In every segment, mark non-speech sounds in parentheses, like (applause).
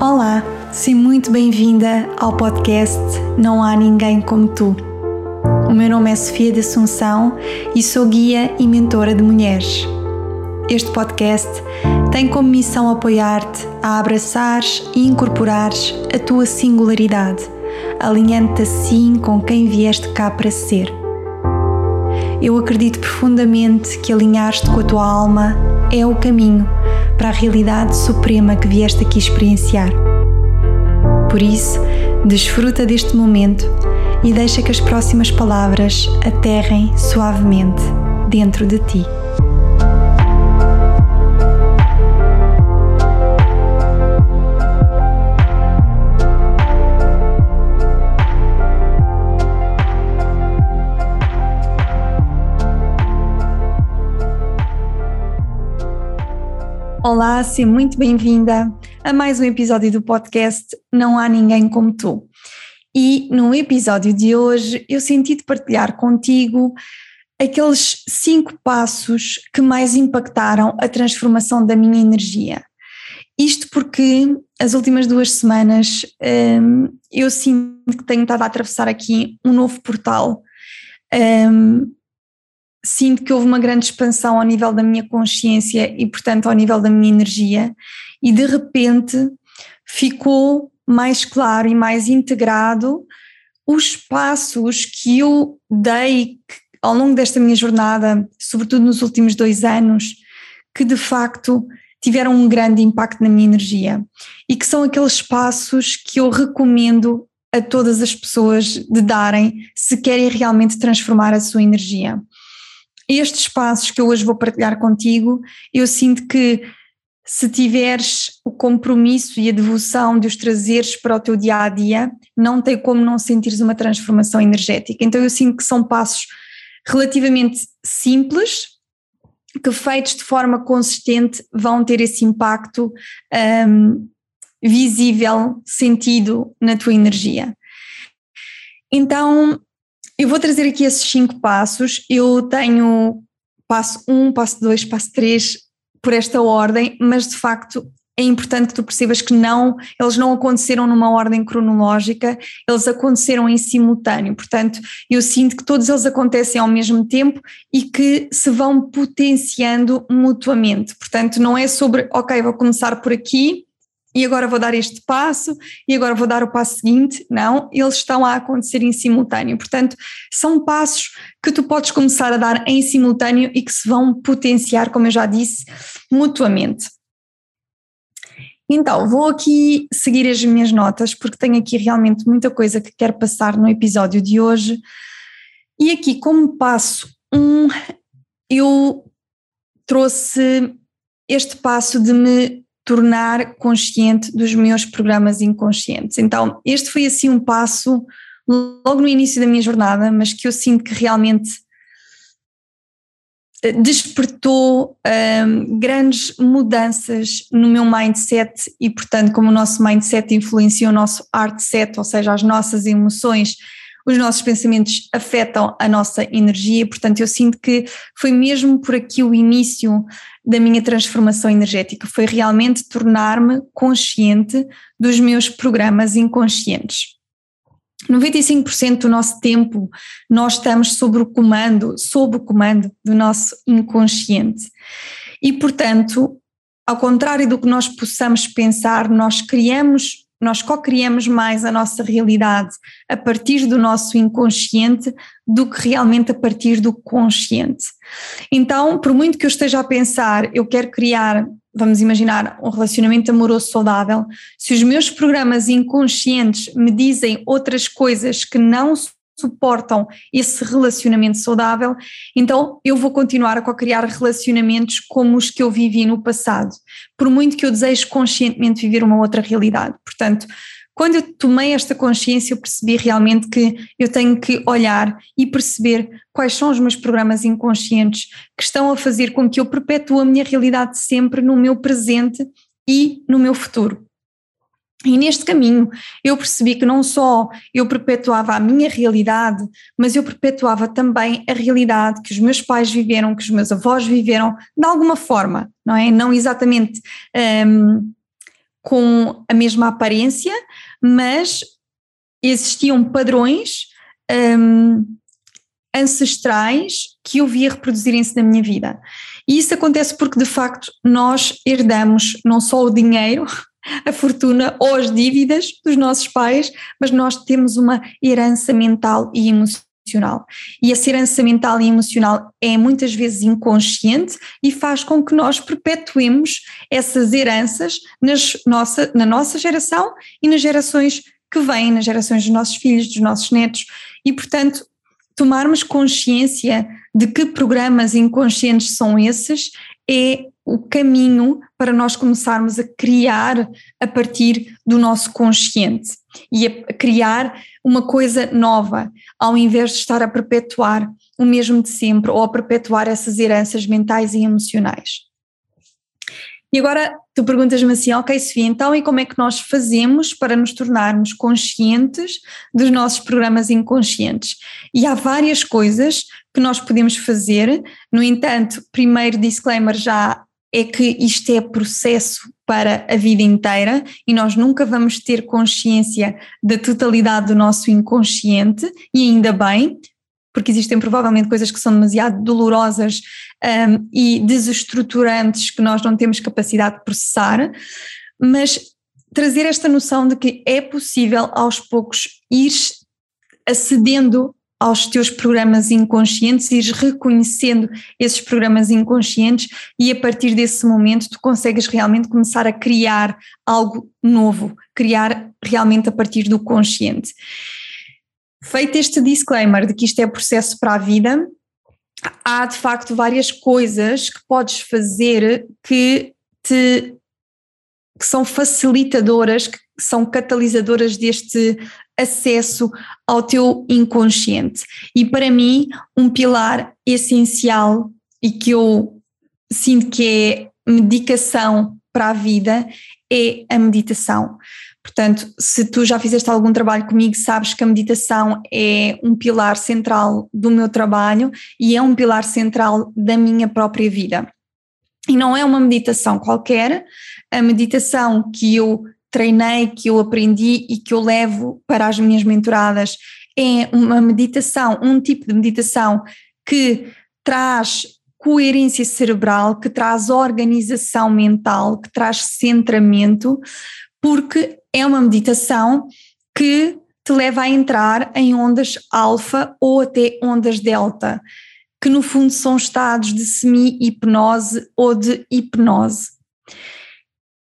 Olá, seja muito bem-vinda ao podcast Não Há Ninguém Como Tu. O meu nome é Sofia de Assunção e sou guia e mentora de mulheres. Este podcast tem como missão apoiar-te a abraçares e incorporares a tua singularidade, alinhando-te assim com quem vieste cá para ser. Eu acredito profundamente que alinhar-te com a tua alma é o caminho para a realidade suprema que vieste aqui experienciar. Por isso, desfruta deste momento e deixa que as próximas palavras aterrem suavemente dentro de ti. Olá, seja muito bem-vinda a mais um episódio do podcast Não Há Ninguém Como Tu. E no episódio de hoje eu senti de partilhar contigo aqueles cinco passos que mais impactaram a transformação da minha energia. Isto porque as últimas duas semanas hum, eu sinto que tenho estado a atravessar aqui um novo portal. Hum, sinto que houve uma grande expansão ao nível da minha consciência e, portanto, ao nível da minha energia, e de repente ficou mais claro e mais integrado os passos que eu dei ao longo desta minha jornada, sobretudo nos últimos dois anos, que de facto tiveram um grande impacto na minha energia. E que são aqueles passos que eu recomendo a todas as pessoas de darem se querem realmente transformar a sua energia estes passos que eu hoje vou partilhar contigo, eu sinto que se tiveres o compromisso e a devoção de os trazeres para o teu dia a dia, não tem como não sentires uma transformação energética. Então eu sinto que são passos relativamente simples, que feitos de forma consistente vão ter esse impacto um, visível, sentido na tua energia. Então, eu vou trazer aqui esses cinco passos. Eu tenho passo um, passo dois, passo três por esta ordem, mas de facto é importante que tu percebas que não, eles não aconteceram numa ordem cronológica, eles aconteceram em simultâneo. Portanto, eu sinto que todos eles acontecem ao mesmo tempo e que se vão potenciando mutuamente. Portanto, não é sobre, ok, vou começar por aqui e agora vou dar este passo e agora vou dar o passo seguinte. Não, eles estão a acontecer em simultâneo. Portanto, são passos que tu podes começar a dar em simultâneo e que se vão potenciar, como eu já disse, mutuamente. Então, vou aqui seguir as minhas notas, porque tenho aqui realmente muita coisa que quero passar no episódio de hoje. E aqui, como passo um, eu trouxe este passo de me tornar consciente dos meus programas inconscientes. Então, este foi assim um passo logo no início da minha jornada, mas que eu sinto que realmente eh, despertou um, grandes mudanças no meu mindset e, portanto, como o nosso mindset influencia o nosso art set, ou seja, as nossas emoções, os nossos pensamentos afetam a nossa energia, portanto, eu sinto que foi mesmo por aqui o início da minha transformação energética, foi realmente tornar-me consciente dos meus programas inconscientes. 95% do nosso tempo nós estamos sob o comando, sob o comando do nosso inconsciente. E, portanto, ao contrário do que nós possamos pensar, nós criamos nós co-criamos mais a nossa realidade a partir do nosso inconsciente do que realmente a partir do consciente. Então, por muito que eu esteja a pensar, eu quero criar, vamos imaginar, um relacionamento amoroso saudável, se os meus programas inconscientes me dizem outras coisas que não suportam esse relacionamento saudável, então eu vou continuar a criar relacionamentos como os que eu vivi no passado, por muito que eu deseje conscientemente viver uma outra realidade. Portanto, quando eu tomei esta consciência, eu percebi realmente que eu tenho que olhar e perceber quais são os meus programas inconscientes que estão a fazer com que eu perpetue a minha realidade sempre no meu presente e no meu futuro. E neste caminho eu percebi que não só eu perpetuava a minha realidade, mas eu perpetuava também a realidade que os meus pais viveram, que os meus avós viveram, de alguma forma, não é? Não exatamente um, com a mesma aparência, mas existiam padrões um, ancestrais que eu via reproduzirem-se na minha vida. E isso acontece porque, de facto, nós herdamos não só o dinheiro, a fortuna ou as dívidas dos nossos pais, mas nós temos uma herança mental e emocional. E essa herança mental e emocional é muitas vezes inconsciente e faz com que nós perpetuemos essas heranças nas nossa, na nossa geração e nas gerações que vêm, nas gerações dos nossos filhos, dos nossos netos. E, portanto, tomarmos consciência de que programas inconscientes são esses é o caminho para nós começarmos a criar a partir do nosso consciente e a criar uma coisa nova, ao invés de estar a perpetuar o mesmo de sempre ou a perpetuar essas heranças mentais e emocionais. E agora tu perguntas-me assim, ok, Sofia, então e como é que nós fazemos para nos tornarmos conscientes dos nossos programas inconscientes? E há várias coisas que nós podemos fazer, no entanto, primeiro disclaimer já é que isto é processo para a vida inteira e nós nunca vamos ter consciência da totalidade do nosso inconsciente, e ainda bem, porque existem provavelmente coisas que são demasiado dolorosas um, e desestruturantes que nós não temos capacidade de processar, mas trazer esta noção de que é possível aos poucos ir acedendo aos teus programas inconscientes, ires reconhecendo esses programas inconscientes e a partir desse momento tu consegues realmente começar a criar algo novo, criar realmente a partir do consciente. Feito este disclaimer de que isto é processo para a vida, há de facto várias coisas que podes fazer que te que são facilitadoras, que são catalisadoras deste acesso ao teu inconsciente. E para mim, um pilar essencial e que eu sinto que é medicação para a vida é a meditação. Portanto, se tu já fizeste algum trabalho comigo, sabes que a meditação é um pilar central do meu trabalho e é um pilar central da minha própria vida. E não é uma meditação qualquer, a meditação que eu treinei, que eu aprendi e que eu levo para as minhas mentoradas é uma meditação, um tipo de meditação que traz coerência cerebral, que traz organização mental, que traz centramento, porque é uma meditação que te leva a entrar em ondas alfa ou até ondas delta, que no fundo são estados de semi-hipnose ou de hipnose.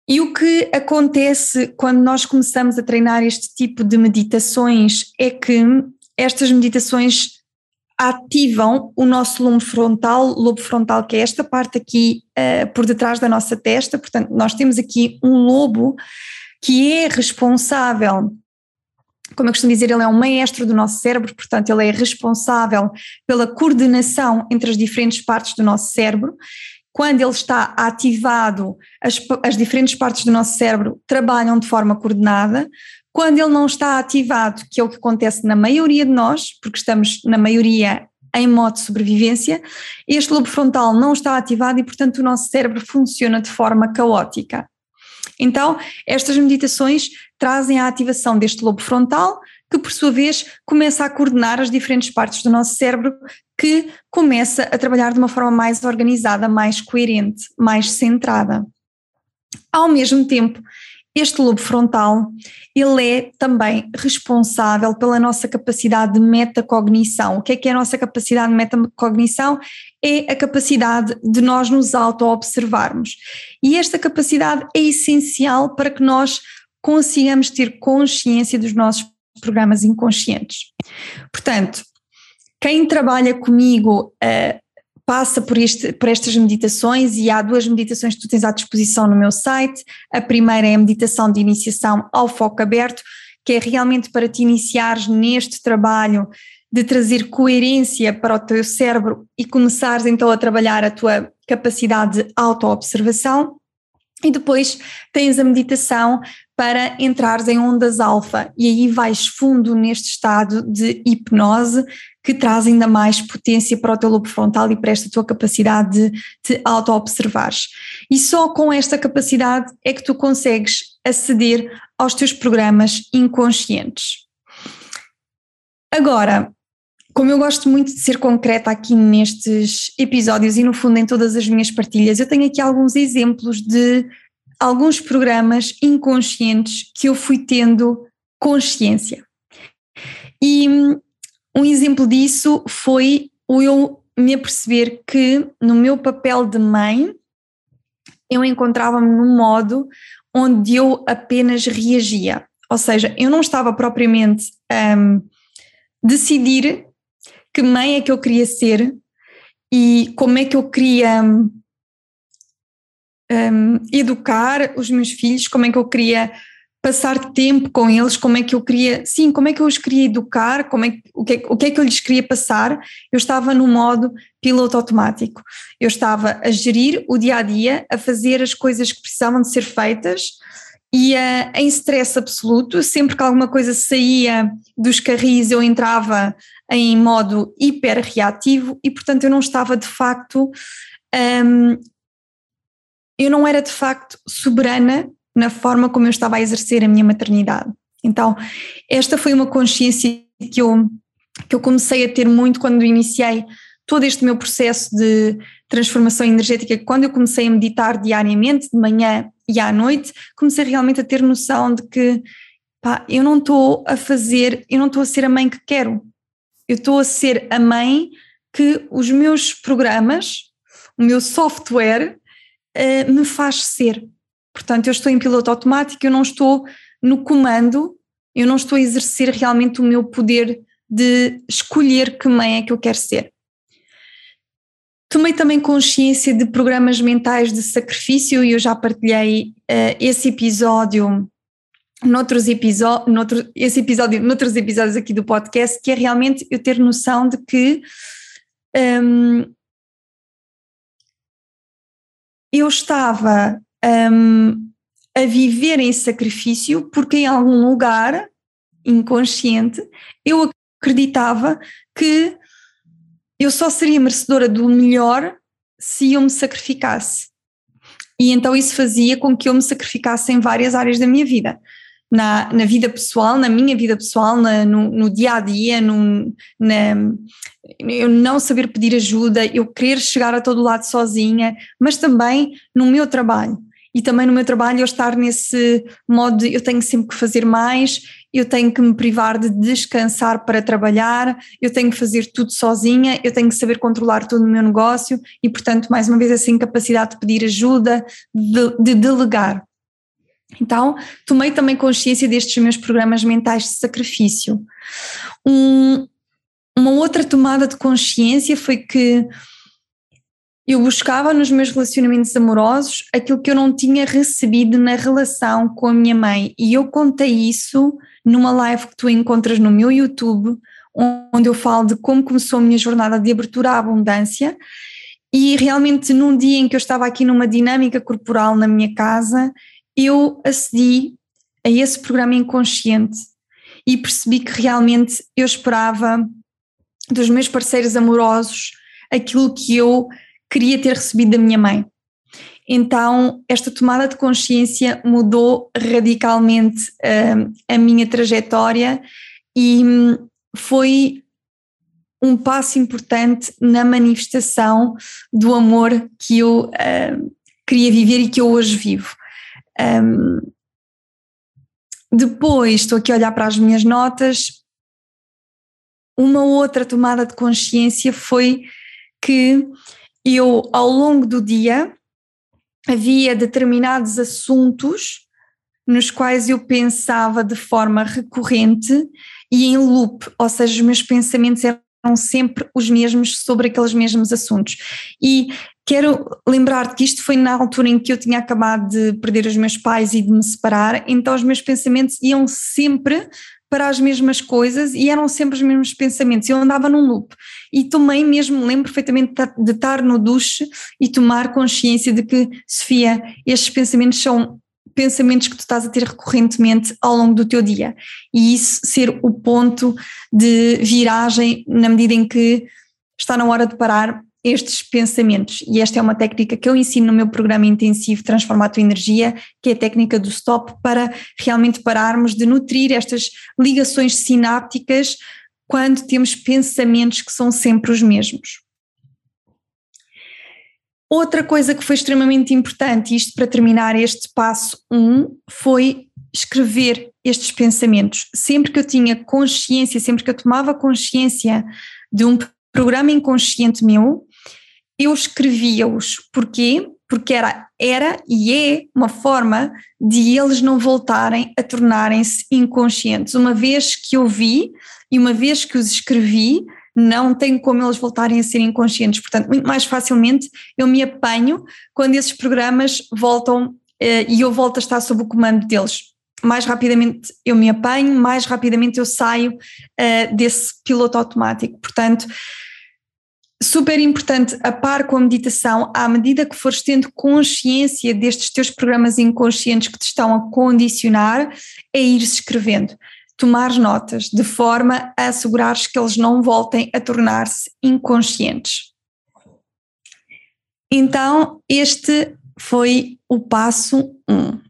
E o que acontece quando nós começamos a treinar este tipo de meditações é que estas meditações ativam o nosso lobo frontal, lobo frontal que é esta parte aqui uh, por detrás da nossa testa, portanto nós temos aqui um lobo que é responsável como eu costumo dizer, ele é um maestro do nosso cérebro, portanto, ele é responsável pela coordenação entre as diferentes partes do nosso cérebro. Quando ele está ativado, as, as diferentes partes do nosso cérebro trabalham de forma coordenada. Quando ele não está ativado, que é o que acontece na maioria de nós, porque estamos na maioria em modo de sobrevivência, este lobo frontal não está ativado e, portanto, o nosso cérebro funciona de forma caótica. Então, estas meditações trazem a ativação deste lobo frontal, que por sua vez começa a coordenar as diferentes partes do nosso cérebro, que começa a trabalhar de uma forma mais organizada, mais coerente, mais centrada. Ao mesmo tempo, este lobo frontal, ele é também responsável pela nossa capacidade de metacognição. O que é que é a nossa capacidade de metacognição? É a capacidade de nós nos auto-observarmos. E esta capacidade é essencial para que nós consigamos ter consciência dos nossos programas inconscientes. Portanto, quem trabalha comigo uh, passa por, este, por estas meditações e há duas meditações que tu tens à disposição no meu site. A primeira é a meditação de iniciação ao foco aberto, que é realmente para te iniciares neste trabalho de trazer coerência para o teu cérebro e começares então a trabalhar a tua capacidade de autoobservação. E depois tens a meditação para entrares em ondas alfa e aí vais fundo neste estado de hipnose que traz ainda mais potência para o teu lobo frontal e para esta tua capacidade de te auto-observares. E só com esta capacidade é que tu consegues a ceder aos teus programas inconscientes. Agora, como eu gosto muito de ser concreta aqui nestes episódios e no fundo em todas as minhas partilhas, eu tenho aqui alguns exemplos de alguns programas inconscientes que eu fui tendo consciência. E um exemplo disso foi o eu me aperceber que no meu papel de mãe eu encontrava-me num modo onde eu apenas reagia. Ou seja, eu não estava propriamente a um, decidir que mãe é que eu queria ser e como é que eu queria um, hum, educar os meus filhos, como é que eu queria passar tempo com eles, como é que eu queria, sim, como é que eu os queria educar, como é, o, que, o que é que eu lhes queria passar, eu estava no modo piloto automático. Eu estava a gerir o dia a dia, a fazer as coisas que precisavam de ser feitas e uh, em stress absoluto, sempre que alguma coisa saía dos carris eu entrava em modo hiper reativo e portanto eu não estava de facto, um, eu não era de facto soberana na forma como eu estava a exercer a minha maternidade. Então, esta foi uma consciência que eu, que eu comecei a ter muito quando iniciei todo este meu processo de transformação energética. Quando eu comecei a meditar diariamente, de manhã e à noite, comecei realmente a ter noção de que pá, eu não estou a fazer, eu não estou a ser a mãe que quero. Eu estou a ser a mãe que os meus programas, o meu software, uh, me faz ser. Portanto, eu estou em piloto automático, eu não estou no comando, eu não estou a exercer realmente o meu poder de escolher que mãe é que eu quero ser. Tomei também consciência de programas mentais de sacrifício e eu já partilhei uh, esse episódio noutros episódios, esse episódio, noutros episódios aqui do podcast, que é realmente eu ter noção de que um, eu estava um, a viver em sacrifício, porque em algum lugar inconsciente eu acreditava que eu só seria merecedora do melhor se eu me sacrificasse. E então isso fazia com que eu me sacrificasse em várias áreas da minha vida. Na, na vida pessoal, na minha vida pessoal, na, no, no, dia a dia, no, na, eu não saber pedir ajuda, eu querer chegar a todo lado sozinha, mas também no meu trabalho e também no meu trabalho eu estar nesse modo de eu tenho sempre que fazer mais, eu tenho que me privar de descansar para trabalhar, eu tenho que fazer tudo sozinha, eu tenho que saber controlar todo o meu negócio e, portanto, mais uma vez, essa incapacidade de pedir ajuda, de, de delegar. Então, tomei também consciência destes meus programas mentais de sacrifício. Um, uma outra tomada de consciência foi que eu buscava nos meus relacionamentos amorosos aquilo que eu não tinha recebido na relação com a minha mãe. E eu contei isso numa live que tu encontras no meu YouTube, onde eu falo de como começou a minha jornada de abertura à abundância. E realmente, num dia em que eu estava aqui numa dinâmica corporal na minha casa, eu acedi a esse programa inconsciente e percebi que realmente eu esperava dos meus parceiros amorosos aquilo que eu queria ter recebido da minha mãe. Então, esta tomada de consciência mudou radicalmente uh, a minha trajetória e um, foi um passo importante na manifestação do amor que eu uh, queria viver e que eu hoje vivo. Um, depois, estou aqui a olhar para as minhas notas. Uma outra tomada de consciência foi que eu, ao longo do dia, havia determinados assuntos nos quais eu pensava de forma recorrente e em loop, ou seja, os meus pensamentos eram sempre os mesmos sobre aqueles mesmos assuntos. E quero lembrar-te que isto foi na altura em que eu tinha acabado de perder os meus pais e de me separar, então os meus pensamentos iam sempre para as mesmas coisas e eram sempre os mesmos pensamentos. Eu andava num loop e tomei mesmo, lembro perfeitamente de estar no duche e tomar consciência de que, Sofia, estes pensamentos são pensamentos que tu estás a ter recorrentemente ao longo do teu dia e isso ser o ponto de viragem na medida em que está na hora de parar estes pensamentos. E esta é uma técnica que eu ensino no meu programa intensivo Transformar a Tua Energia, que é a técnica do stop, para realmente pararmos de nutrir estas ligações sinápticas quando temos pensamentos que são sempre os mesmos. Outra coisa que foi extremamente importante, isto para terminar este passo 1, um, foi escrever estes pensamentos. Sempre que eu tinha consciência, sempre que eu tomava consciência de um programa inconsciente meu, eu escrevia-os. Porquê? Porque era, era e é uma forma de eles não voltarem a tornarem-se inconscientes. Uma vez que eu vi e uma vez que os escrevi, não tem como eles voltarem a ser inconscientes. Portanto, muito mais facilmente eu me apanho quando esses programas voltam eh, e eu volto a estar sob o comando deles. Mais rapidamente eu me apanho, mais rapidamente eu saio uh, desse piloto automático. Portanto, super importante, a par com a meditação, à medida que fores tendo consciência destes teus programas inconscientes que te estão a condicionar, é ir escrevendo tomar notas de forma a assegurares que eles não voltem a tornar-se inconscientes. Então, este foi o passo 1. Um.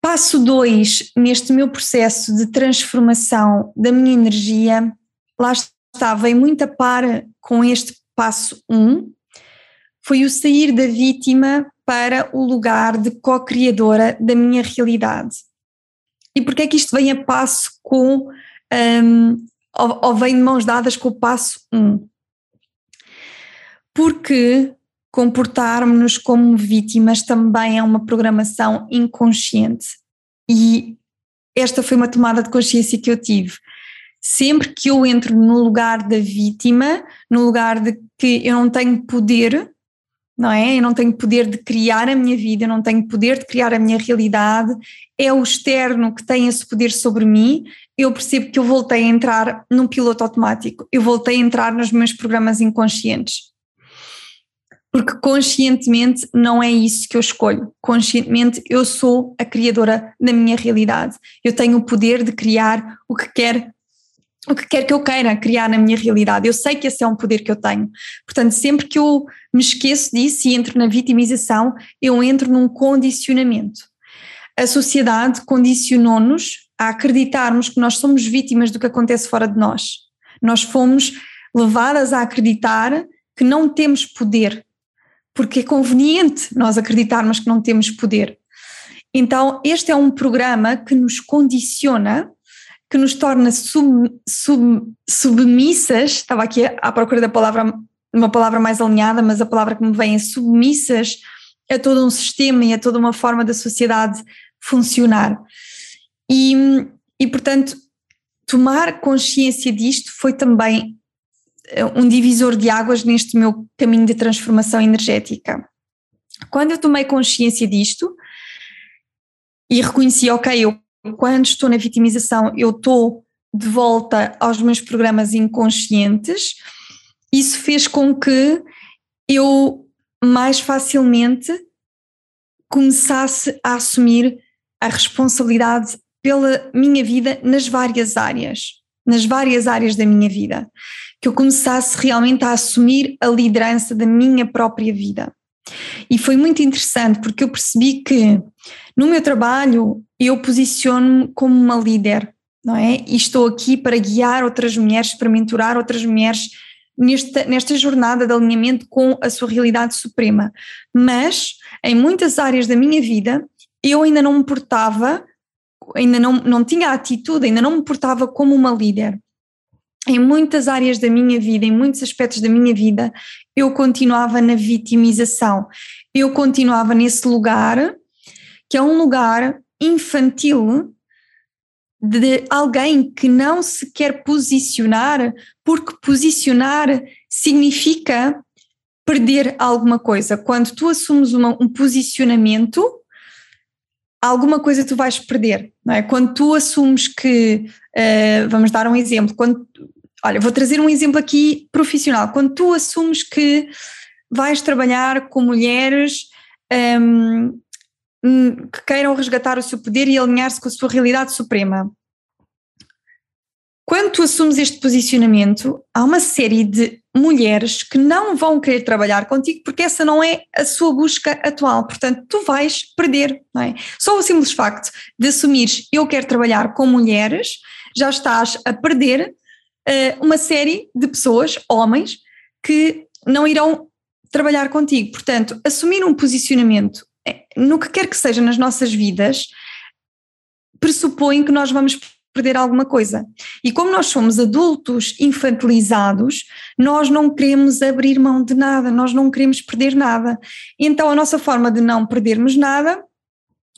Passo 2, neste meu processo de transformação da minha energia, lá está, vem muito a par com este passo 1, um, foi o sair da vítima para o lugar de co-criadora da minha realidade. E porquê é que isto vem a passo com, um, ou, ou vem de mãos dadas com o passo 1? Um? Porque comportarmos-nos como vítimas também é uma programação inconsciente. E esta foi uma tomada de consciência que eu tive. Sempre que eu entro no lugar da vítima, no lugar de que eu não tenho poder, não é? Eu não tenho poder de criar a minha vida, eu não tenho poder de criar a minha realidade, é o externo que tem esse poder sobre mim. Eu percebo que eu voltei a entrar num piloto automático, eu voltei a entrar nos meus programas inconscientes. Porque conscientemente não é isso que eu escolho. Conscientemente eu sou a criadora da minha realidade. Eu tenho o poder de criar o que quer o que quer que eu queira criar na minha realidade. Eu sei que esse é um poder que eu tenho. Portanto, sempre que eu me esqueço disso e entro na vitimização, eu entro num condicionamento. A sociedade condicionou-nos a acreditarmos que nós somos vítimas do que acontece fora de nós. Nós fomos levadas a acreditar que não temos poder, porque é conveniente nós acreditarmos que não temos poder. Então, este é um programa que nos condiciona que nos torna sub, sub, submissas, estava aqui à procura da palavra, uma palavra mais alinhada, mas a palavra que me vem é submissas a todo um sistema e a toda uma forma da sociedade funcionar. E, e portanto, tomar consciência disto foi também eh, um divisor de águas neste meu caminho de transformação energética. Quando eu tomei consciência disto e reconheci, ok, eu quando estou na vitimização, eu estou de volta aos meus programas inconscientes. Isso fez com que eu mais facilmente começasse a assumir a responsabilidade pela minha vida nas várias áreas, nas várias áreas da minha vida, que eu começasse realmente a assumir a liderança da minha própria vida. E foi muito interessante porque eu percebi que no meu trabalho eu posiciono-me como uma líder, não é? E estou aqui para guiar outras mulheres, para mentorar outras mulheres nesta, nesta jornada de alinhamento com a sua realidade suprema. Mas em muitas áreas da minha vida eu ainda não me portava, ainda não, não tinha atitude, ainda não me portava como uma líder em muitas áreas da minha vida, em muitos aspectos da minha vida, eu continuava na vitimização. Eu continuava nesse lugar, que é um lugar infantil de alguém que não se quer posicionar, porque posicionar significa perder alguma coisa. Quando tu assumes uma, um posicionamento, alguma coisa tu vais perder, não é? Quando tu assumes que, uh, vamos dar um exemplo, quando olha, vou trazer um exemplo aqui profissional. Quando tu assumes que vais trabalhar com mulheres um, que queiram resgatar o seu poder e alinhar-se com a sua realidade suprema. quando tu assumes este posicionamento, há uma série de mulheres que não vão querer trabalhar contigo porque essa não é a sua busca atual. Portanto, tu vais perder. Não é? Só o simples facto de assumires eu quero trabalhar com mulheres, já estás a perder uma série de pessoas, homens, que não irão trabalhar contigo. Portanto, assumir um posicionamento eh, no que quer que seja nas nossas vidas pressupõe que nós vamos perder alguma coisa. E como nós somos adultos infantilizados, nós não queremos abrir mão de nada, nós não queremos perder nada. Então a nossa forma de não perdermos nada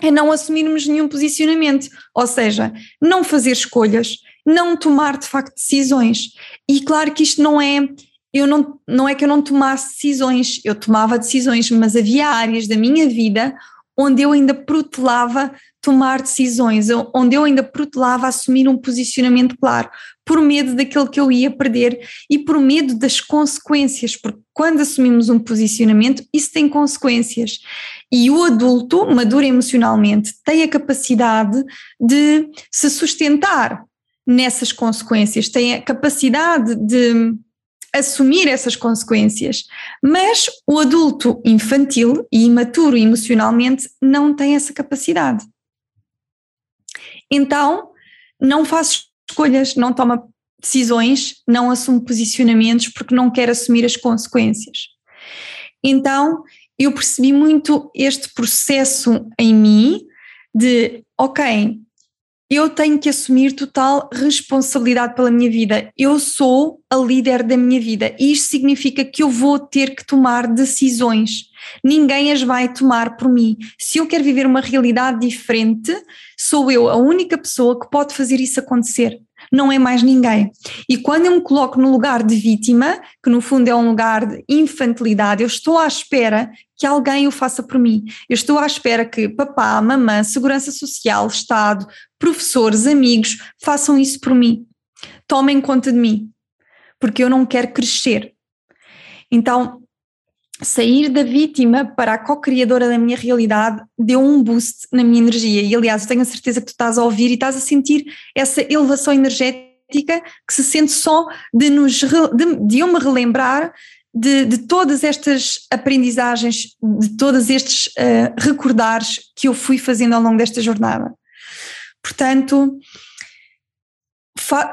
é não assumirmos nenhum posicionamento, ou seja, não fazer escolhas, não tomar de facto decisões. E claro que isto não é eu não, não é que eu não tomasse decisões, eu tomava decisões, mas havia áreas da minha vida onde eu ainda protelava tomar decisões, onde eu ainda protelava assumir um posicionamento claro, por medo daquilo que eu ia perder e por medo das consequências, porque quando assumimos um posicionamento, isso tem consequências. E o adulto, maduro emocionalmente, tem a capacidade de se sustentar nessas consequências, tem a capacidade de assumir essas consequências. Mas o adulto infantil e imaturo emocionalmente não tem essa capacidade. Então, não faz escolhas, não toma decisões, não assume posicionamentos porque não quer assumir as consequências. Então, eu percebi muito este processo em mim de, ok, eu tenho que assumir total responsabilidade pela minha vida. Eu sou a líder da minha vida. E isto significa que eu vou ter que tomar decisões. Ninguém as vai tomar por mim. Se eu quero viver uma realidade diferente, sou eu a única pessoa que pode fazer isso acontecer não é mais ninguém. E quando eu me coloco no lugar de vítima, que no fundo é um lugar de infantilidade, eu estou à espera que alguém o faça por mim. Eu estou à espera que papá, mamã, segurança social, Estado, professores, amigos façam isso por mim. Tomem conta de mim, porque eu não quero crescer. Então, sair da vítima para a co-criadora da minha realidade deu um boost na minha energia. E aliás, eu tenho a certeza que tu estás a ouvir e estás a sentir essa elevação energética que se sente só de, nos, de, de eu me relembrar de, de, todas estas aprendizagens, de todos estes uh, recordares que eu fui fazendo ao longo desta jornada. Portanto,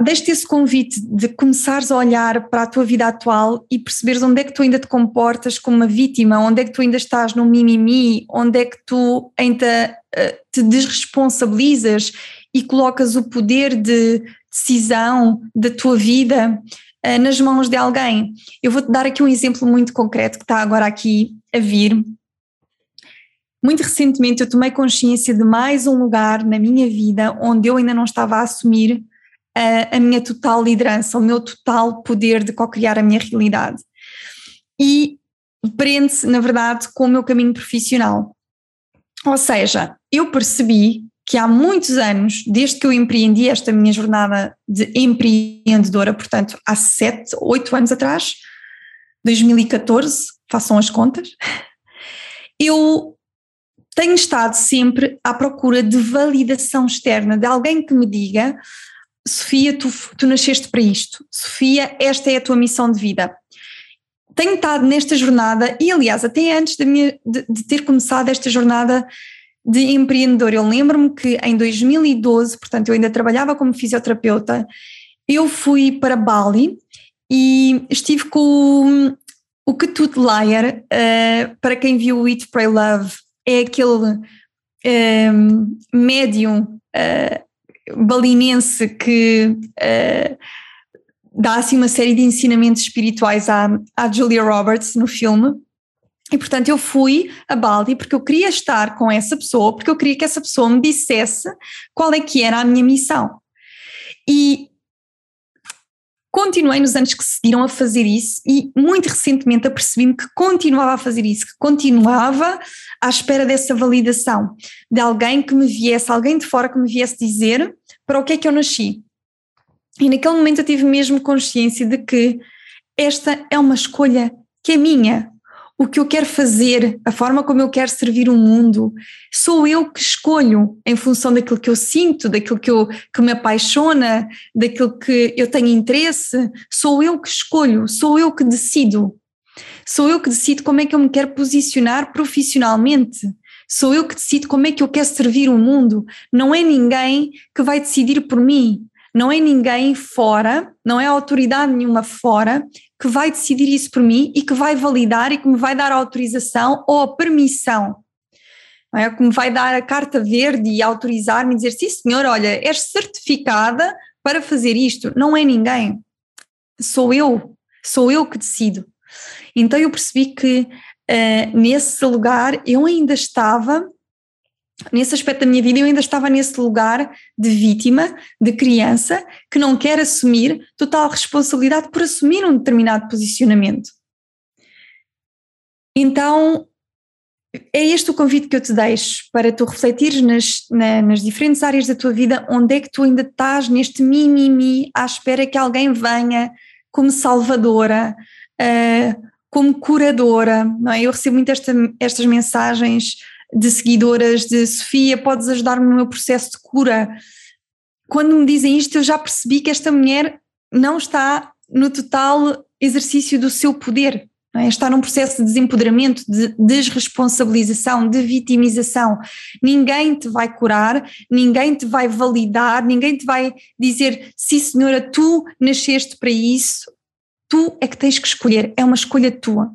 deixe-te esse convite de começares a olhar para a tua vida atual e perceberes onde é que tu ainda te comportas como uma vítima, onde é que tu ainda estás no mimimi, onde é que tu ainda uh, te desresponsabilizas e colocas o poder de decisão da tua vida uh, nas mãos de alguém. Eu vou-te dar aqui um exemplo muito concreto que está agora aqui a vir. Muito recentemente eu tomei consciência de mais um lugar na minha vida onde eu ainda não estava a assumir a, a minha total liderança, o meu total poder de co-criar a minha realidade. E prende-se, na verdade, com o meu caminho profissional. Ou seja, eu percebi que há muitos anos, desde que eu empreendi esta minha jornada de empreendedora, portanto, há sete, oito anos atrás, 2014, façam as contas, (laughs) eu tenho estado sempre à procura de validação externa, de alguém que me diga Sofia, tu, tu nasceste para isto. Sofia, esta é a tua missão de vida. Tenho estado nesta jornada, e aliás, até antes de, minha, de, de ter começado esta jornada de empreendedor, eu lembro-me que em 2012, portanto, eu ainda trabalhava como fisioterapeuta, eu fui para Bali e estive com o, Ketut Liar, uh, para quem viu o Eat, Pray, Love, é aquele um, eh, médium uh, balinense que uh, dá assim uma série de ensinamentos espirituais à, à Julia Roberts no filme. E portanto eu fui a Bali porque eu queria estar com essa pessoa, porque eu queria que essa pessoa me dissesse qual é que era a minha missão. E continuei nos anos que seguiram a fazer isso e muito recentemente apercebi-me que continuava a fazer isso, que continuava à espera dessa validação, de alguém que me viesse, alguém de fora que me viesse dizer para o que é que eu nasci. E naquele momento eu tive mesmo consciência de que esta é uma escolha que é minha. O que eu quero fazer, a forma como eu quero servir o mundo, sou eu que escolho em função daquilo que eu sinto, daquilo que, eu, que me apaixona, daquilo que eu tenho interesse, sou eu que escolho, sou eu que decido. Sou eu que decido como é que eu me quero posicionar profissionalmente. Sou eu que decido como é que eu quero servir o mundo. Não é ninguém que vai decidir por mim. Não é ninguém fora, não é autoridade nenhuma fora que vai decidir isso por mim e que vai validar e que me vai dar a autorização ou a permissão. Não é? Que me vai dar a carta verde e autorizar-me e dizer: sim, senhor, olha, és certificada para fazer isto. Não é ninguém. Sou eu. Sou eu que decido. Então eu percebi que uh, nesse lugar eu ainda estava nesse aspecto da minha vida, eu ainda estava nesse lugar de vítima, de criança, que não quer assumir total responsabilidade por assumir um determinado posicionamento. Então, é este o convite que eu te deixo para tu refletires nas, na, nas diferentes áreas da tua vida, onde é que tu ainda estás neste mimimi à espera que alguém venha como salvadora, uh, como curadora, não é? Eu recebo muito esta, estas mensagens de seguidoras de Sofia, podes ajudar-me no meu processo de cura. Quando me dizem isto, eu já percebi que esta mulher não está no total exercício do seu poder. É? Está num processo de desempoderamento, de desresponsabilização, de vitimização. Ninguém te vai curar, ninguém te vai validar, ninguém te vai dizer, sim senhora, tu nasceste para isso, tu é que tens que escolher, é uma escolha tua.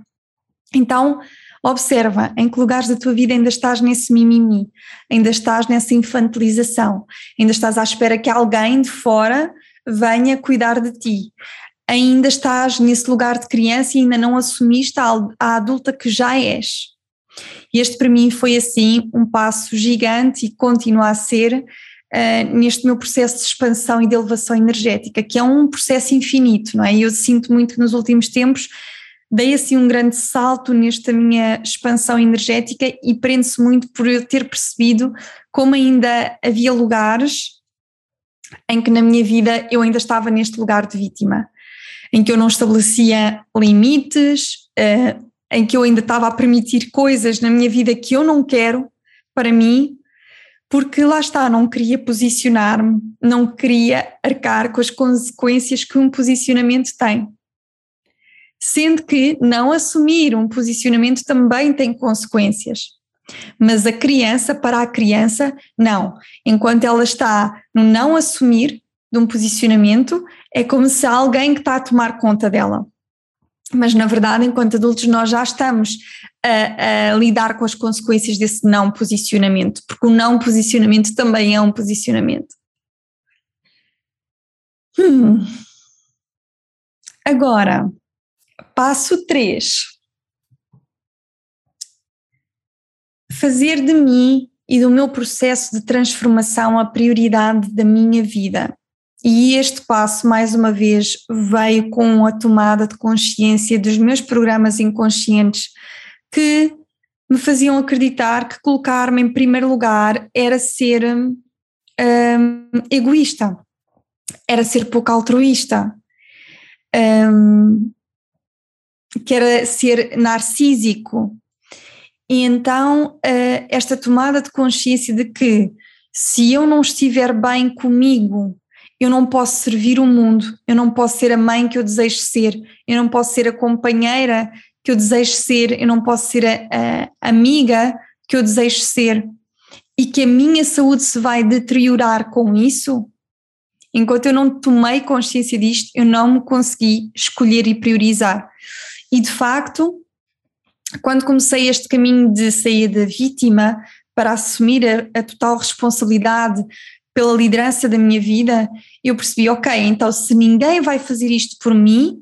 Então, Observa em que lugares da tua vida ainda estás nesse mimimi, ainda estás nessa infantilização, ainda estás à espera que alguém de fora venha cuidar de ti. Ainda estás nesse lugar de criança e ainda não assumiste a, adulta que já és. E este para mim foi assim um passo gigante e continua a ser uh, neste meu processo de expansão e de elevação energética, que é um processo infinito, não é? E eu sinto muito que nos últimos tempos dei assim um grande salto nesta minha expansão energética e prende-se muito por eu ter percebido como ainda havia lugares em que na minha vida eu ainda estava neste lugar de vítima, em que eu não estabelecia limites, uh, em que eu ainda estava a permitir coisas na minha vida que eu não quero para mim, porque lá está, não queria posicionar-me, não queria arcar com as consequências que um posicionamento tem sendo que não assumir um posicionamento também tem consequências. Mas a criança, para a criança, não. Enquanto ela está no não assumir de um posicionamento, é como se há alguém que está a tomar conta dela. Mas na verdade, enquanto adultos, nós já estamos a, a lidar com as consequências desse não posicionamento, porque o não posicionamento também é um posicionamento. Hum. Agora, Passo 3. Fazer de mim e do meu processo de transformação a prioridade da minha vida. E este passo, mais uma vez, veio com a tomada de consciência dos meus programas inconscientes que me faziam acreditar que colocar-me em primeiro lugar era ser hum, egoísta, era ser pouco altruísta. Hum, que era ser narcísico. E então uh, esta tomada de consciência de que se eu não estiver bem comigo, eu não posso servir o mundo, eu não posso ser a mãe que eu desejo ser, eu não posso ser a companheira que eu desejo ser, eu não posso ser a, a amiga que eu desejo ser, e que a minha saúde se vai deteriorar com isso, enquanto eu não tomei consciência disto, eu não me consegui escolher e priorizar. E de facto, quando comecei este caminho de sair da vítima para assumir a, a total responsabilidade pela liderança da minha vida, eu percebi, ok, então se ninguém vai fazer isto por mim,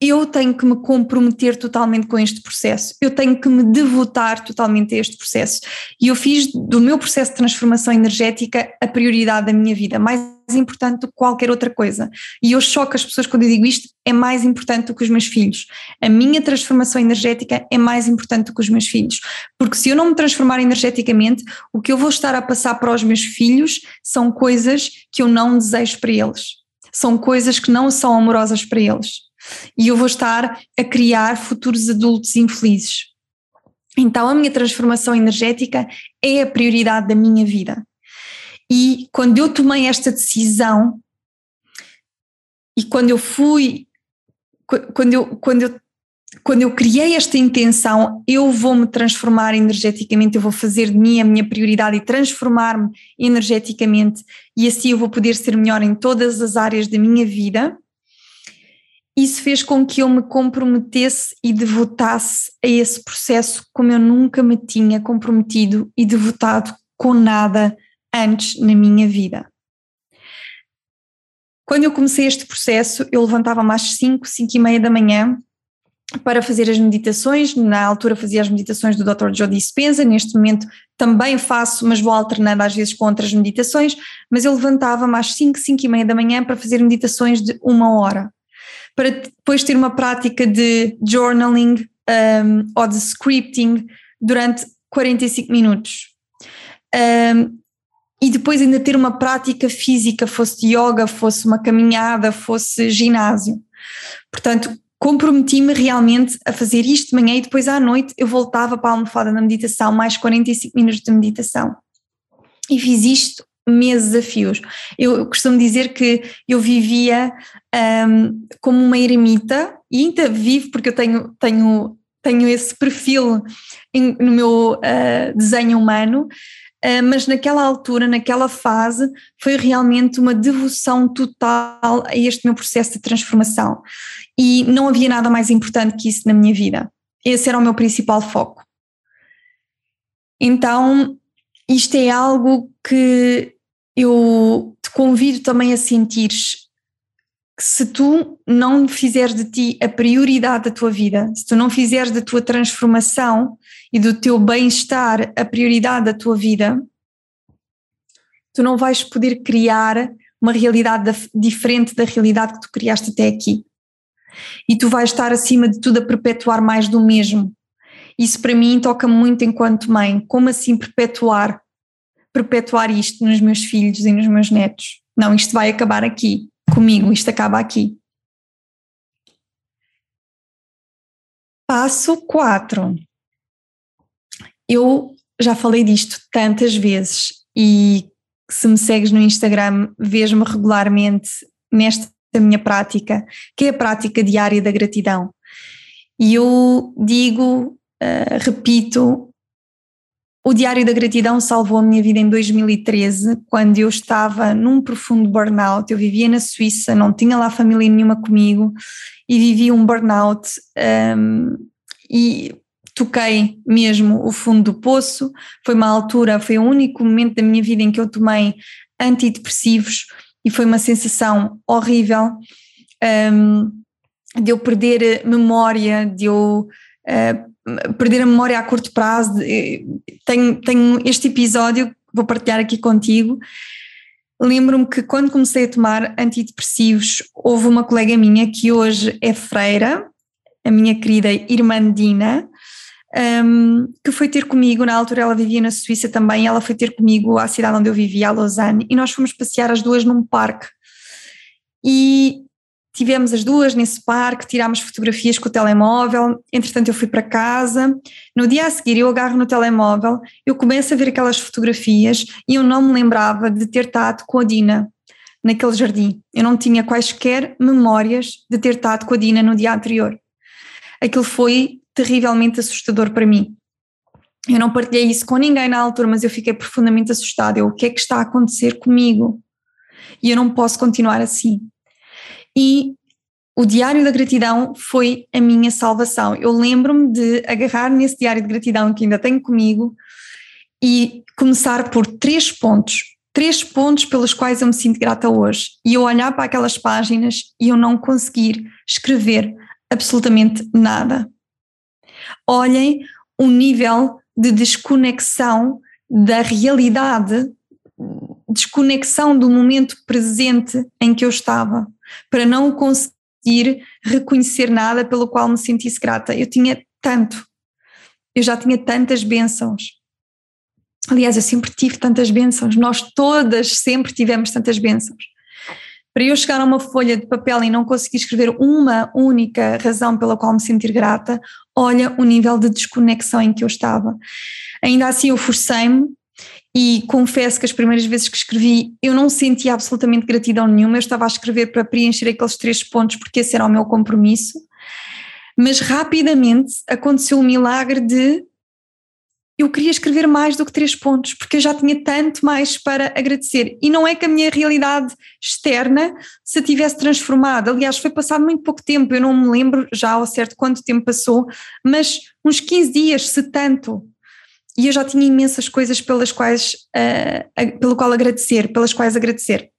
eu tenho que me comprometer totalmente com este processo, eu tenho que me devotar totalmente a este processo. E eu fiz do meu processo de transformação energética a prioridade da minha vida, mais importante do que qualquer outra coisa. E eu choco as pessoas quando eu digo isto, é mais importante do que os meus filhos. A minha transformação energética é mais importante do que os meus filhos. Porque se eu não me transformar energeticamente, o que eu vou estar a passar para os meus filhos são coisas que eu não desejo para eles. São coisas que não são amorosas para eles e eu vou estar a criar futuros adultos infelizes. Então, a minha transformação energética é a prioridade da minha vida. E quando eu tomei esta decisão, e quando eu fui, quando eu, quando eu, quando eu criei esta intenção, eu vou me transformar energeticamente, eu vou fazer de mim a minha prioridade e transformar-me energeticamente, e assim eu vou poder ser melhor em todas as áreas da minha vida. Isso fez com que eu me comprometesse e devotasse a esse processo como eu nunca me tinha comprometido e devotado com nada antes na minha vida. Quando eu comecei este processo, eu levantava-me às 5, 5 e meia da manhã para fazer as meditações. Na altura fazia as meditações do Dr. Joe Dispenza, neste momento também faço, mas vou alternando às vezes com outras meditações, mas eu levantava-me às 5, 5 e meia da manhã para fazer meditações de uma hora para depois ter uma prática de journaling um, ou de scripting durante 45 minutos. Um, e depois ainda ter uma prática física, fosse yoga, fosse uma caminhada, fosse ginásio. Portanto, comprometi-me realmente a fazer isto de manhã e depois à noite eu voltava para a almofada na meditação, mais 45 minutos de meditação. E fiz isto meses a fios. Eu costumo dizer que eu vivia um, como uma eremita e ainda vivo porque eu tenho, tenho, tenho esse perfil em, no meu uh, desenho humano, mas naquela altura, naquela fase, foi realmente uma devoção total a este meu processo de transformação e não havia nada mais importante que isso na minha vida. Esse era o meu principal foco. Então, isto é algo que eu te convido também a sentires que se tu não fizeres de ti a prioridade da tua vida, se tu não fizeres da tua transformação e do teu bem-estar a prioridade da tua vida, tu não vais poder criar uma realidade diferente da realidade que tu criaste até aqui. E tu vais estar acima de tudo a perpetuar mais do mesmo. Isso para mim toca muito enquanto mãe. Como assim perpetuar? perpetuar isto nos meus filhos e nos meus netos. Não, isto vai acabar aqui, comigo, isto acaba aqui. Passo 4. Eu já falei disto tantas vezes e se me segues no Instagram, vês-me regularmente nesta minha prática, que é a prática diária da gratidão. E eu digo, uh, repito, o Diário da Gratidão salvou a minha vida em 2013, quando eu estava num profundo burnout. Eu vivia na Suíça, não tinha lá família nenhuma comigo e vivia um burnout. Um, e toquei mesmo o fundo do poço. Foi uma altura, foi o único momento da minha vida em que eu tomei antidepressivos e foi uma sensação horrível um, de eu perder memória, de eu. Uh, perder a memória a curto prazo. Tenho, tenho este episódio, vou partilhar aqui contigo. Lembro-me que quando comecei a tomar antidepressivos, houve uma colega minha que hoje é freira, a minha querida irmã Dina, um, que foi ter comigo, na altura ela vivia na Suíça também, ela foi ter comigo à cidade onde eu vivia, a Lausanne, e nós fomos passear as duas num parque. E Tivemos as duas nesse parque, tirámos fotografias com o telemóvel. Entretanto, eu fui para casa. No dia a seguir, eu agarro no telemóvel, eu começo a ver aquelas fotografias e eu não me lembrava de ter estado com a Dina naquele jardim. Eu não tinha quaisquer memórias de ter estado com a Dina no dia anterior. Aquilo foi terrivelmente assustador para mim. Eu não partilhei isso com ninguém na altura, mas eu fiquei profundamente assustada. Eu, o que é que está a acontecer comigo? E eu não posso continuar assim e o diário da gratidão foi a minha salvação. Eu lembro-me de agarrar nesse diário de gratidão que ainda tenho comigo e começar por três pontos, três pontos pelos quais eu me sinto grata hoje. E eu olhar para aquelas páginas e eu não conseguir escrever absolutamente nada. Olhem o nível de desconexão da realidade, desconexão do momento presente em que eu estava para não conseguir reconhecer nada pelo qual me sentisse grata. Eu tinha tanto, eu já tinha tantas bênçãos. Aliás, eu sempre tive tantas bênçãos, nós todas sempre tivemos tantas bênçãos. para eu chegar a uma folha de papel e não conseguir escrever uma única razão pela qual me sentir grata, olha o nível de desconexão em que eu estava. Ainda assim, eu forcei-me e confesso que as primeiras vezes que escrevi eu não sentia absolutamente gratidão nenhuma, eu estava a escrever para preencher aqueles três pontos porque esse era o meu compromisso, mas rapidamente aconteceu o milagre de eu queria escrever mais do que três pontos, porque eu já tinha tanto mais para agradecer. E não é que a minha realidade externa se tivesse transformado. Aliás, foi passado muito pouco tempo, eu não me lembro já ao certo quanto tempo passou, mas uns 15 dias, se tanto e eu já tinha imensas coisas pelas quais, uh, pelo qual agradecer, pelas quais agradecer.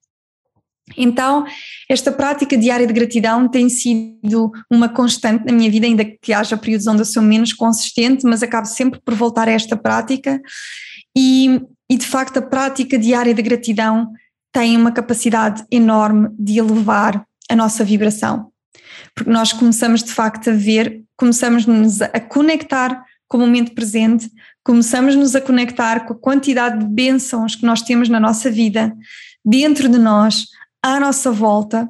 Então, esta prática diária de gratidão tem sido uma constante na minha vida, ainda que haja períodos onde eu sou menos consistente, mas acabo sempre por voltar a esta prática. E, e de facto, a prática diária de gratidão tem uma capacidade enorme de elevar a nossa vibração. Porque nós começamos de facto a ver, começamos-nos a conectar com o momento presente, começamos-nos a conectar com a quantidade de bênçãos que nós temos na nossa vida, dentro de nós, à nossa volta,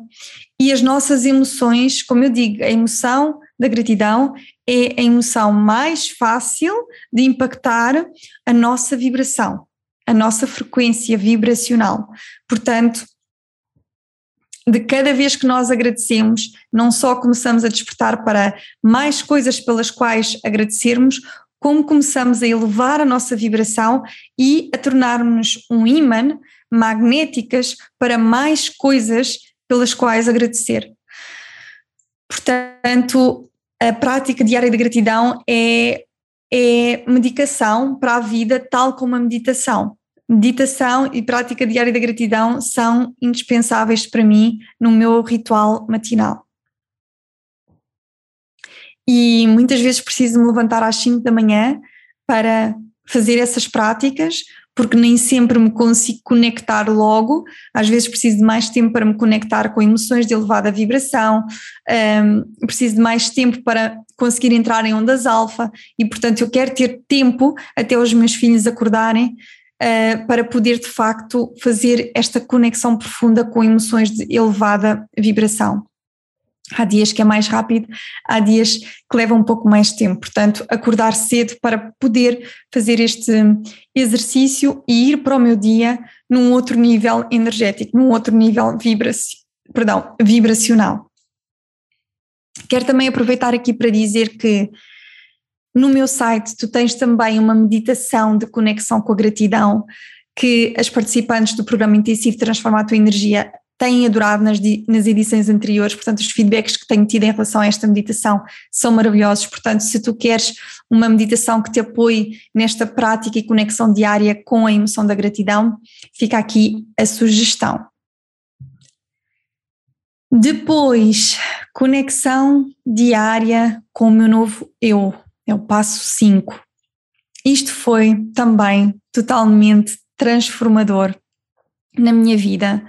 e as nossas emoções, como eu digo, a emoção da gratidão é a emoção mais fácil de impactar a nossa vibração, a nossa frequência vibracional. Portanto, de cada vez que nós agradecemos, não só começamos a despertar para mais coisas pelas quais agradecermos, como começamos a elevar a nossa vibração e a tornarmos um imã magnéticas para mais coisas pelas quais agradecer. Portanto, a prática diária de gratidão é, é medicação para a vida, tal como a meditação meditação e prática diária da gratidão são indispensáveis para mim no meu ritual matinal. E muitas vezes preciso me levantar às 5 da manhã para fazer essas práticas, porque nem sempre me consigo conectar logo, às vezes preciso de mais tempo para me conectar com emoções de elevada vibração, um, preciso de mais tempo para conseguir entrar em ondas alfa e, portanto, eu quero ter tempo até os meus filhos acordarem uh, para poder de facto fazer esta conexão profunda com emoções de elevada vibração. Há dias que é mais rápido, há dias que leva um pouco mais tempo. Portanto, acordar cedo para poder fazer este exercício e ir para o meu dia num outro nível energético, num outro nível vibraci perdão, vibracional. Quero também aproveitar aqui para dizer que no meu site, tu tens também uma meditação de conexão com a gratidão que as participantes do programa intensivo Transformar a Tua Energia têm adorado nas, nas edições anteriores, portanto, os feedbacks que tenho tido em relação a esta meditação são maravilhosos. Portanto, se tu queres uma meditação que te apoie nesta prática e conexão diária com a emoção da gratidão, fica aqui a sugestão. Depois, conexão diária com o meu novo eu é o passo 5. Isto foi também totalmente transformador na minha vida,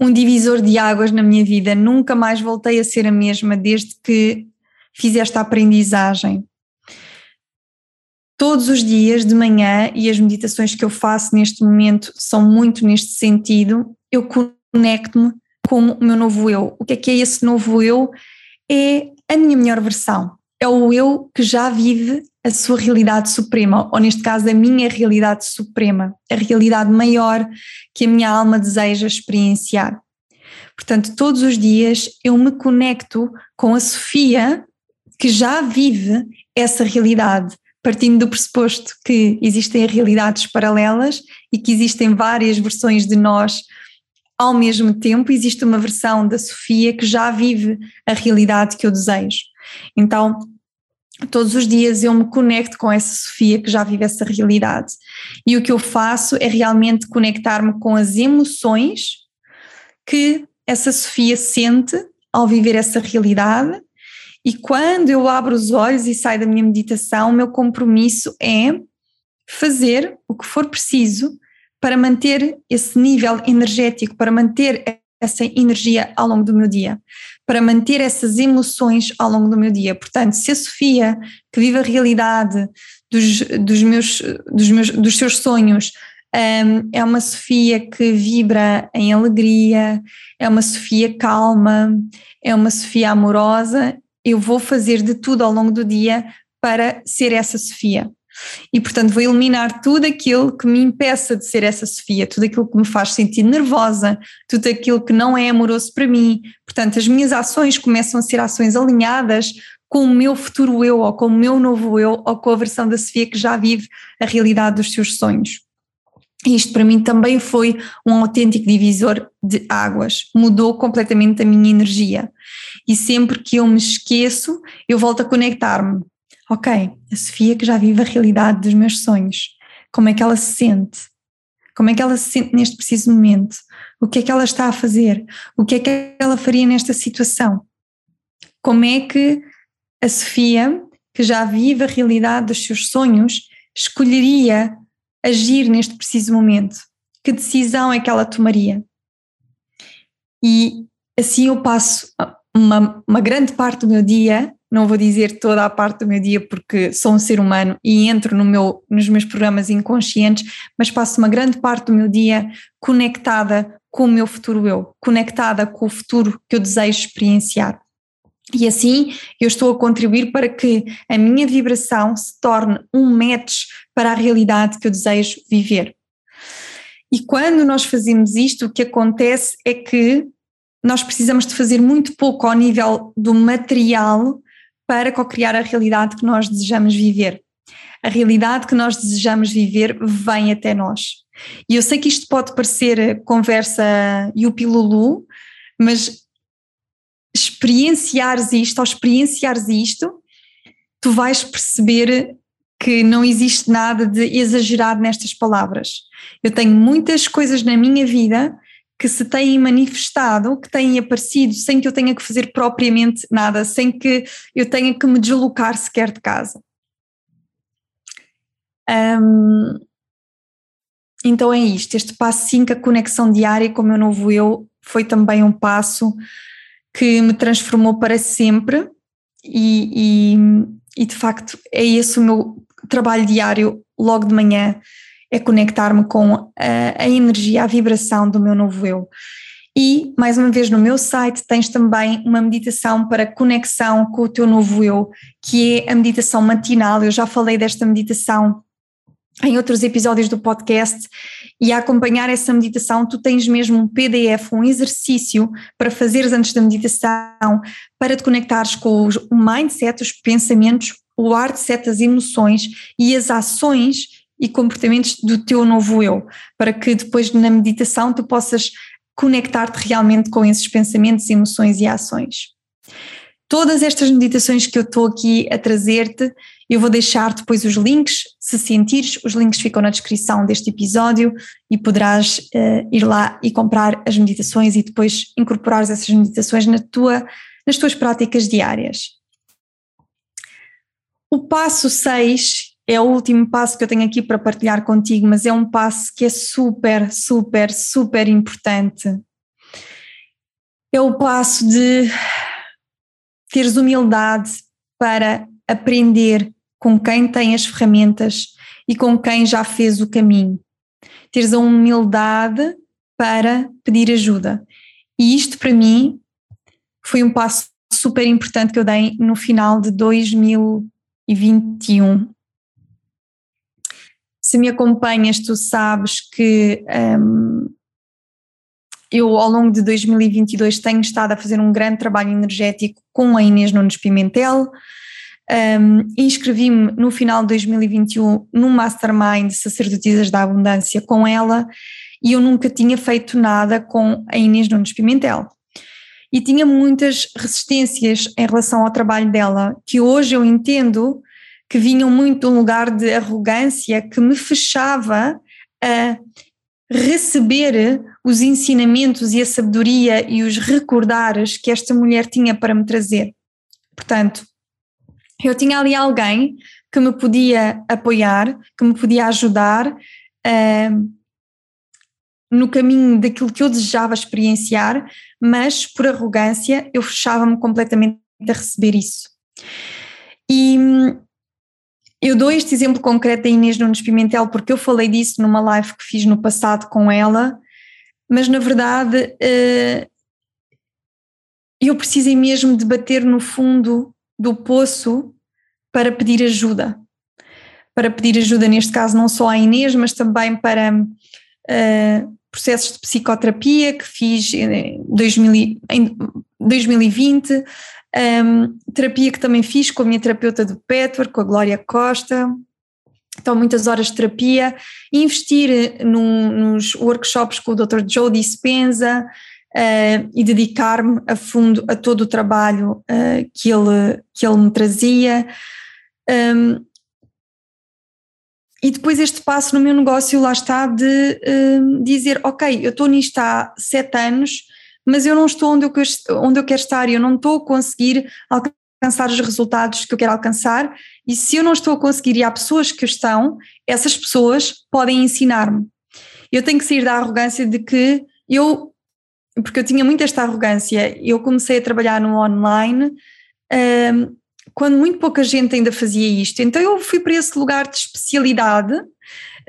um divisor de águas na minha vida. Nunca mais voltei a ser a mesma desde que fiz esta aprendizagem. Todos os dias de manhã, e as meditações que eu faço neste momento são muito neste sentido, eu conecto-me com o meu novo eu. O que é que é esse novo eu? É a minha melhor versão é o eu que já vive a sua realidade suprema, ou neste caso a minha realidade suprema, a realidade maior que a minha alma deseja experienciar. Portanto, todos os dias eu me conecto com a Sofia que já vive essa realidade, partindo do pressuposto que existem realidades paralelas e que existem várias versões de nós ao mesmo tempo, existe uma versão da Sofia que já vive a realidade que eu desejo. Então, todos os dias eu me conecto com essa Sofia que já vive essa realidade. E o que eu faço é realmente conectar-me com as emoções que essa Sofia sente ao viver essa realidade. E quando eu abro os olhos e saio da minha meditação, o meu compromisso é fazer o que for preciso para manter esse nível energético, para manter essa energia ao longo do meu dia para manter essas emoções ao longo do meu dia. Portanto, se a Sofia, que vive a realidade dos, dos, meus, dos, meus, dos seus sonhos, Um, é uma Sofia que vibra em alegria, é uma Sofia calma, é uma Sofia amorosa. Eu vou fazer de tudo ao longo do dia para ser essa Sofia. E, portanto, vou eliminar tudo aquilo que me impeça de ser essa Sofia, tudo aquilo que me faz sentir nervosa, tudo aquilo que não é amoroso para mim. Portanto, as minhas ações começam a ser ações alinhadas com o meu futuro eu, ou com o meu novo eu, ou com a versão da Sofia que já vive a realidade dos seus sonhos. Isto para mim também foi um autêntico divisor de águas, mudou completamente a minha energia. E sempre que eu me esqueço, eu volto a conectar-me ok, a Sofia que já vive a realidade dos meus sonhos, como é que ela se sente? Como é que ela se sente neste preciso momento? O que é que ela está a fazer? O que é que ela faria nesta situação? Como é que a Sofia, que já vive a realidade dos seus sonhos, escolheria agir neste preciso momento? Que decisão é que ela tomaria? E assim eu passo uma, uma grande parte do meu dia não vou dizer toda a parte do meu dia porque sou um ser humano e entro no meu, nos meus programas inconscientes, mas passo uma grande parte do meu dia conectada com o meu futuro eu, conectada com o futuro que eu desejo experienciar. E assim eu estou a contribuir para que a minha vibração se torne um match para a realidade que eu desejo viver. E quando nós fazemos isto, o que acontece é que nós precisamos de fazer muito pouco ao nível do material para co-criar a realidade que nós desejamos viver. A realidade que nós desejamos viver vem até nós. E eu sei que isto pode parecer conversa yupilulu, mas experienciares isto, ao experienciares isto, tu vais perceber que não existe nada de exagerado nestas palavras. Eu tenho muitas coisas na minha vida que se têm manifestado, que têm aparecido sem que eu tenha que fazer propriamente nada, sem que eu tenha que me deslocar sequer de casa. Um, então é isto, este passo 5, a conexão diária com o meu novo eu, foi também um passo que me transformou para sempre e, e, e de facto é esse o meu trabalho diário logo de manhã é conectar-me com a, a energia, a vibração do meu novo eu. E, mais uma vez, no meu site tens também uma meditação para conexão com o teu novo eu, que é a meditação matinal. Eu já falei desta meditação em outros episódios do podcast e a acompanhar essa meditação tu tens mesmo um PDF, um exercício para fazeres antes da meditação, para te conectares com o mindset, os pensamentos, o art set, as emoções e as ações e comportamentos do teu novo eu, para que depois na meditação tu possas conectar-te realmente com esses pensamentos, emoções e ações. Todas estas meditações que eu estou aqui a trazer-te, eu vou deixar depois os links, se sentires, os links ficam na descrição deste episódio e poderás uh, ir lá e comprar as meditações e depois incorporar essas meditações na tua, nas tuas práticas diárias. O passo 6 é o último passo que eu tenho aqui para partilhar contigo, mas é um passo que é super, super, super importante. É o passo de teres humildade para aprender com quem tem as ferramentas e com quem já fez o caminho. Teres a humildade para pedir ajuda. E isto para mim foi um passo super importante que eu dei no final de 2021 se me acompanhas, tu sabes que um, eu, ao longo de 2022, tenho estado a fazer um grande trabalho energético com a Inês Nunes Pimentel. Um, Inscrevi-me no final de 2021 no Mastermind Sacerdotisas da Abundância com ela e eu nunca tinha feito nada com a Inês Nunes Pimentel. E tinha muitas resistências em relação ao trabalho dela, que hoje eu entendo que vinham muito de um lugar de arrogância que me fechava a receber os ensinamentos e a sabedoria e os recordares que esta mulher tinha para me trazer. Portanto, eu tinha ali alguém que me podia apoiar, que me podia ajudar uh, no caminho daquilo que eu desejava experienciar, mas por arrogância eu fechava-me completamente a receber isso. E eu dou este exemplo concreto da Inês Nunes Pimentel porque eu falei disso numa live que fiz no passado com ela, mas na verdade uh, eu precisei mesmo de bater no fundo do poço para pedir ajuda. Para pedir ajuda, neste caso, não só à Inês, mas também para uh, processos de psicoterapia que fiz em, 2000, em 2020, um, terapia que também fiz com a minha terapeuta de Petwork, com a Glória Costa. Então, muitas horas de terapia, investir no, nos workshops com o Dr. Joe Dispenza uh, e dedicar-me a fundo a todo o trabalho uh, que, ele, que ele me trazia. Um, e depois este passo no meu negócio lá está de dizer, ok, eu estou nisto há sete anos, mas eu não estou onde eu, onde eu quero estar e eu não estou a conseguir alcançar os resultados que eu quero alcançar. E se eu não estou a conseguir e há pessoas que estão, essas pessoas podem ensinar-me. Eu tenho que sair da arrogância de que eu, porque eu tinha muito esta arrogância, eu comecei a trabalhar no online um, quando muito pouca gente ainda fazia isto. Então eu fui para esse lugar de especialidade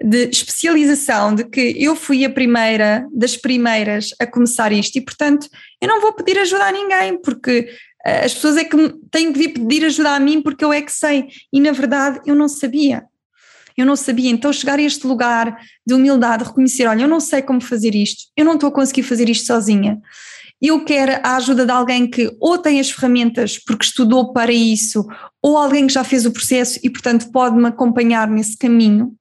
de especialização, de que eu fui a primeira das primeiras a começar isto e, portanto, eu não vou pedir ajuda a ninguém, porque eh, as pessoas é que têm que vir pedir ajuda a mim porque eu é que sei. E na verdade eu não sabia. Eu não sabia. Então, chegar a este lugar de humildade, reconhecer: olha, eu não sei como fazer isto, eu não estou a conseguir fazer isto sozinha. Eu quero a ajuda de alguém que ou tem as ferramentas porque estudou para isso, ou alguém que já fez o processo e, portanto, pode-me acompanhar nesse caminho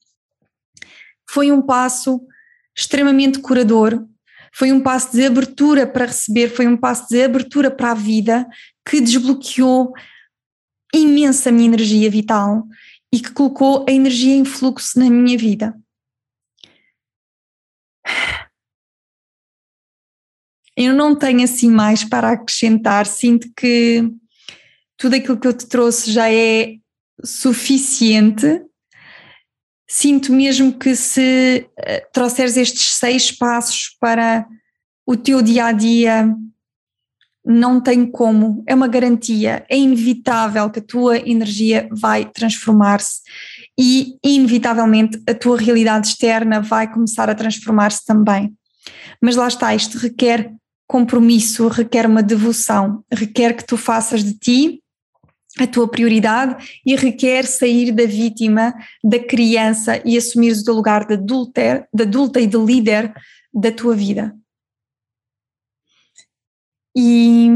foi um passo extremamente curador, foi um passo de abertura para receber, foi um passo de abertura para a vida que desbloqueou imensa minha energia vital e que colocou a energia em fluxo na minha vida. Eu não tenho assim mais para acrescentar, sinto que tudo aquilo que eu te trouxe já é suficiente sinto mesmo que se uh, trouxeres estes seis passos para o teu dia a dia, não tem como, é uma garantia, é inevitável que a tua energia vai transformar-se e, inevitavelmente, a tua realidade externa vai começar a transformar-se também. Mas lá está, isto requer compromisso, requer uma devoção, requer que tu faças de ti a tua prioridade e requer sair da vítima, da criança e assumir o teu lugar de adulta, de adulta e de líder da tua vida. E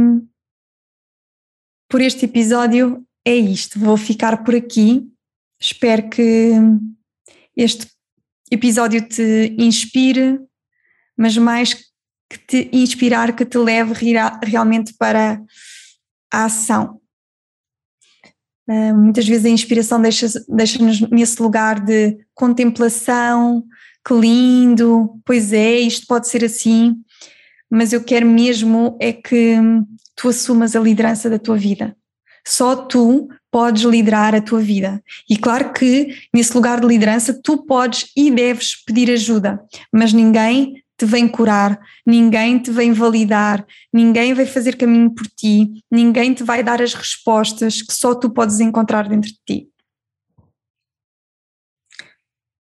por este episódio é isto. Vou ficar por aqui. Espero que este episódio te inspire, mas mais que te inspirar, que te leve realmente para a ação muitas vezes a inspiração deixa-nos deixa nesse lugar de contemplação, que lindo, pois é, isto pode ser assim, mas eu quero mesmo é que tu assumas a liderança da tua vida. Só tu podes liderar a tua vida. E claro que nesse lugar de liderança tu podes e deves pedir ajuda, mas ninguém te vem curar, ninguém te vem validar, ninguém vai fazer caminho por ti, ninguém te vai dar as respostas que só tu podes encontrar dentro de ti.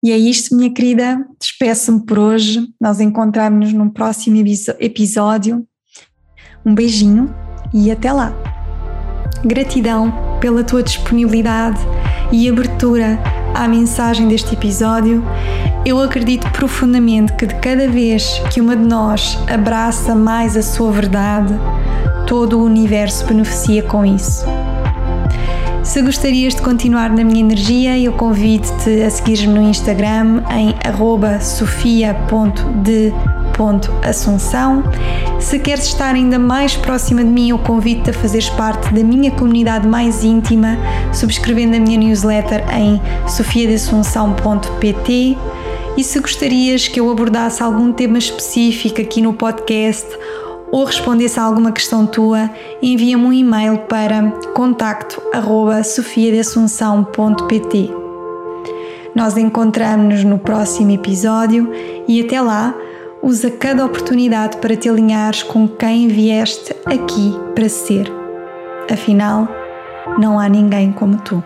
E é isto, minha querida. Despeço-me por hoje. Nós encontramos-nos num próximo episódio. Um beijinho e até lá. Gratidão pela tua disponibilidade e abertura à mensagem deste episódio, eu acredito profundamente que de cada vez que uma de nós abraça mais a sua verdade, todo o universo beneficia com isso. Se gostarias de continuar na minha energia, eu convido-te a seguir-me no Instagram em sofia.de.assunção. Se queres estar ainda mais próxima de mim, eu convido-te a fazeres parte da minha comunidade mais íntima, subscrevendo a minha newsletter em sofiadeassunção.pt. E se gostarias que eu abordasse algum tema específico aqui no podcast, ou respondesse a alguma questão tua, envia-me um e-mail para contacto@sofiadeassunção.pt. Nós encontramos-nos no próximo episódio e até lá, usa cada oportunidade para te alinhares com quem vieste aqui para ser. Afinal, não há ninguém como tu.